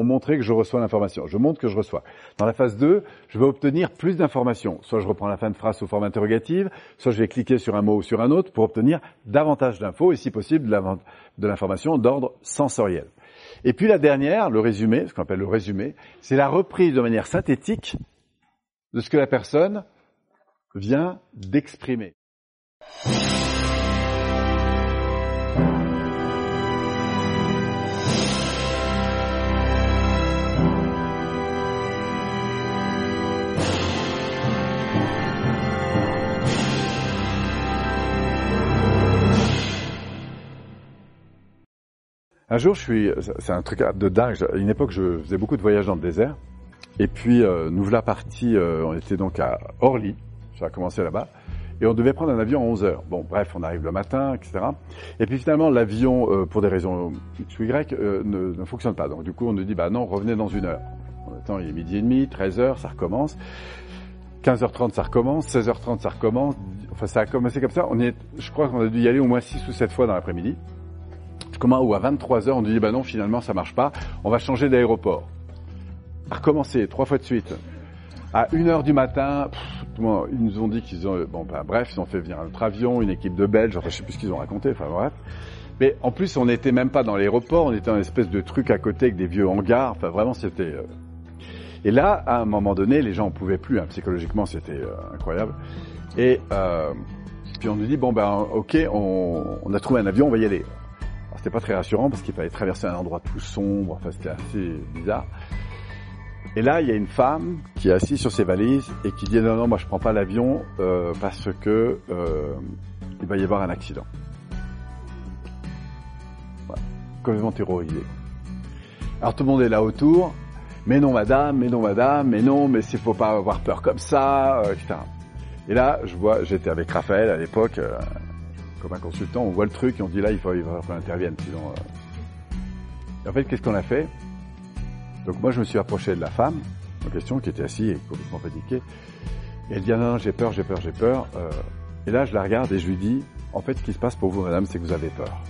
montrer que je reçois l'information. Je montre que je reçois. Dans la phase 2, je vais obtenir plus d'informations. Soit je reprends la fin de phrase sous forme interrogative, soit je vais cliquer sur un mot ou sur un autre pour obtenir davantage d'infos et si possible de l'information d'ordre sensoriel. Et puis la dernière, le résumé, ce qu'on appelle le résumé, c'est la reprise de manière synthétique de ce que la personne vient d'exprimer. Un jour, je suis, c'est un truc de dingue. À une époque, je faisais beaucoup de voyages dans le désert. Et puis, euh, nous voilà partis, euh, on était donc à Orly, ça a commencé là-bas, et on devait prendre un avion à 11 heures. Bon, bref, on arrive le matin, etc. Et puis finalement, l'avion, euh, pour des raisons X ou Y, ne, ne, fonctionne pas. Donc du coup, on nous dit, bah non, revenez dans une heure. Attends, il est midi et demi, 13 heures, ça recommence. 15h30, ça recommence. 16h30, ça recommence. Enfin, ça a commencé comme ça. On est, je crois qu'on a dû y aller au moins 6 ou 7 fois dans l'après-midi comment ou à 23 heures, on dit bah non, finalement ça marche pas, on va changer d'aéroport. Recommencer trois fois de suite. À 1 heure du matin, ils nous ont dit qu'ils ont bon bah, bref, ils ont fait venir un autre avion, une équipe de Belges, enfin je sais plus ce qu'ils ont raconté, enfin bref. Mais en plus, on n'était même pas dans l'aéroport, on était dans une espèce de truc à côté avec des vieux hangars, enfin vraiment c'était euh. Et là, à un moment donné, les gens ne pouvaient plus, hein, psychologiquement c'était euh, incroyable. Et euh, puis on nous dit bon ben ok, on a trouvé un avion, on va y aller c'était pas très rassurant parce qu'il fallait traverser un endroit tout sombre, enfin c'était assez bizarre. Et là, il y a une femme qui est assise sur ses valises et qui dit non non, moi je prends pas l'avion euh, parce que euh, il va y avoir un accident. Complètement terrorisé. Alors tout le monde est là autour. Mais non madame, mais non madame, mais non, mais s'il faut pas avoir peur comme ça, euh, etc. Et là, je vois, j'étais avec Raphaël à l'époque, comme un consultant, on voit le truc et on dit là, il faut, qu'on intervienne. Sinon, euh... en fait, qu'est-ce qu'on a fait? Donc moi, je me suis approché de la femme en question, qui était assise et complètement paniquée. Et elle dit ah non, non j'ai peur, j'ai peur, j'ai peur. Euh... Et là, je la regarde et je lui dis en fait, ce qui se passe pour vous, madame, c'est que vous avez peur.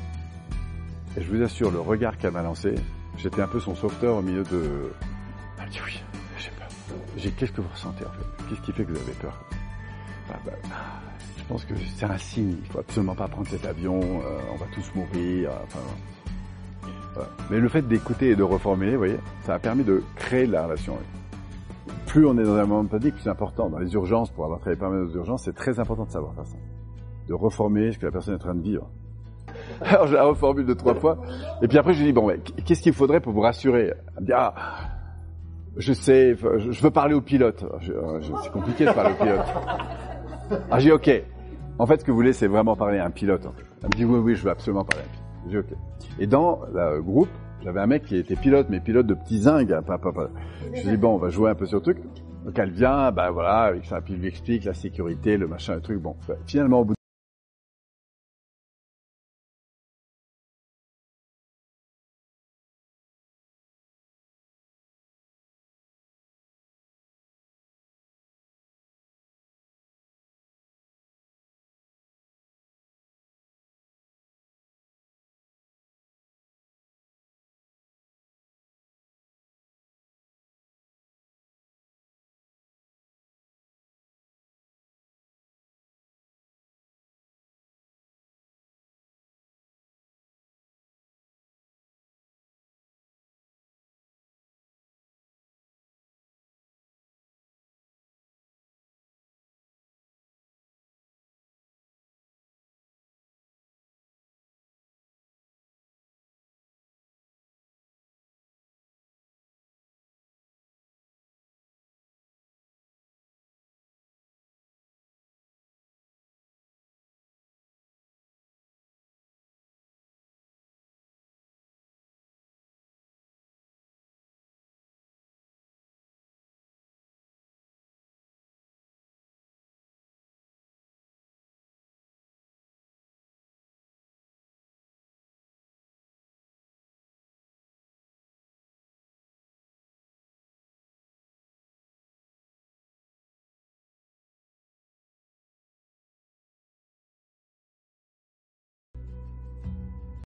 Et je vous assure, le regard qu'elle m'a lancé, j'étais un peu son sauveteur au milieu de. Elle dit oui, j'ai peur. J'ai qu'est-ce que vous ressentez en fait? Qu'est-ce qui fait que vous avez peur? Ah, bah, pense que c'est un signe. Il faut absolument pas prendre cet avion. Euh, on va tous mourir. Mais le fait d'écouter et de reformuler, vous voyez, ça a permis de créer la relation. Plus on est dans un moment de panique, plus c'est important. Dans les urgences, pour avoir travaillé pas aux urgences, c'est très important de savoir faire ça. De reformuler ce que la personne est en train de vivre. Alors je la reformule deux, trois fois. Et puis après, je lui dis, bon, mais qu'est-ce qu'il faudrait pour vous rassurer? Elle me dit, ah, je sais, je veux parler au pilote. C'est compliqué de parler au pilote. Ah, j'ai ok. En fait, ce que vous voulez, c'est vraiment parler à un pilote. Elle me dit oui, oui, je veux absolument parler à un pilote. J'ai ok. Et dans le groupe, j'avais un mec qui était pilote, mais pilote de petits zingues. Hein, je dis bon, on va jouer un peu sur le truc. Donc elle vient, ben voilà, avec ça, lui explique la sécurité, le machin, le truc. Bon, finalement, au bout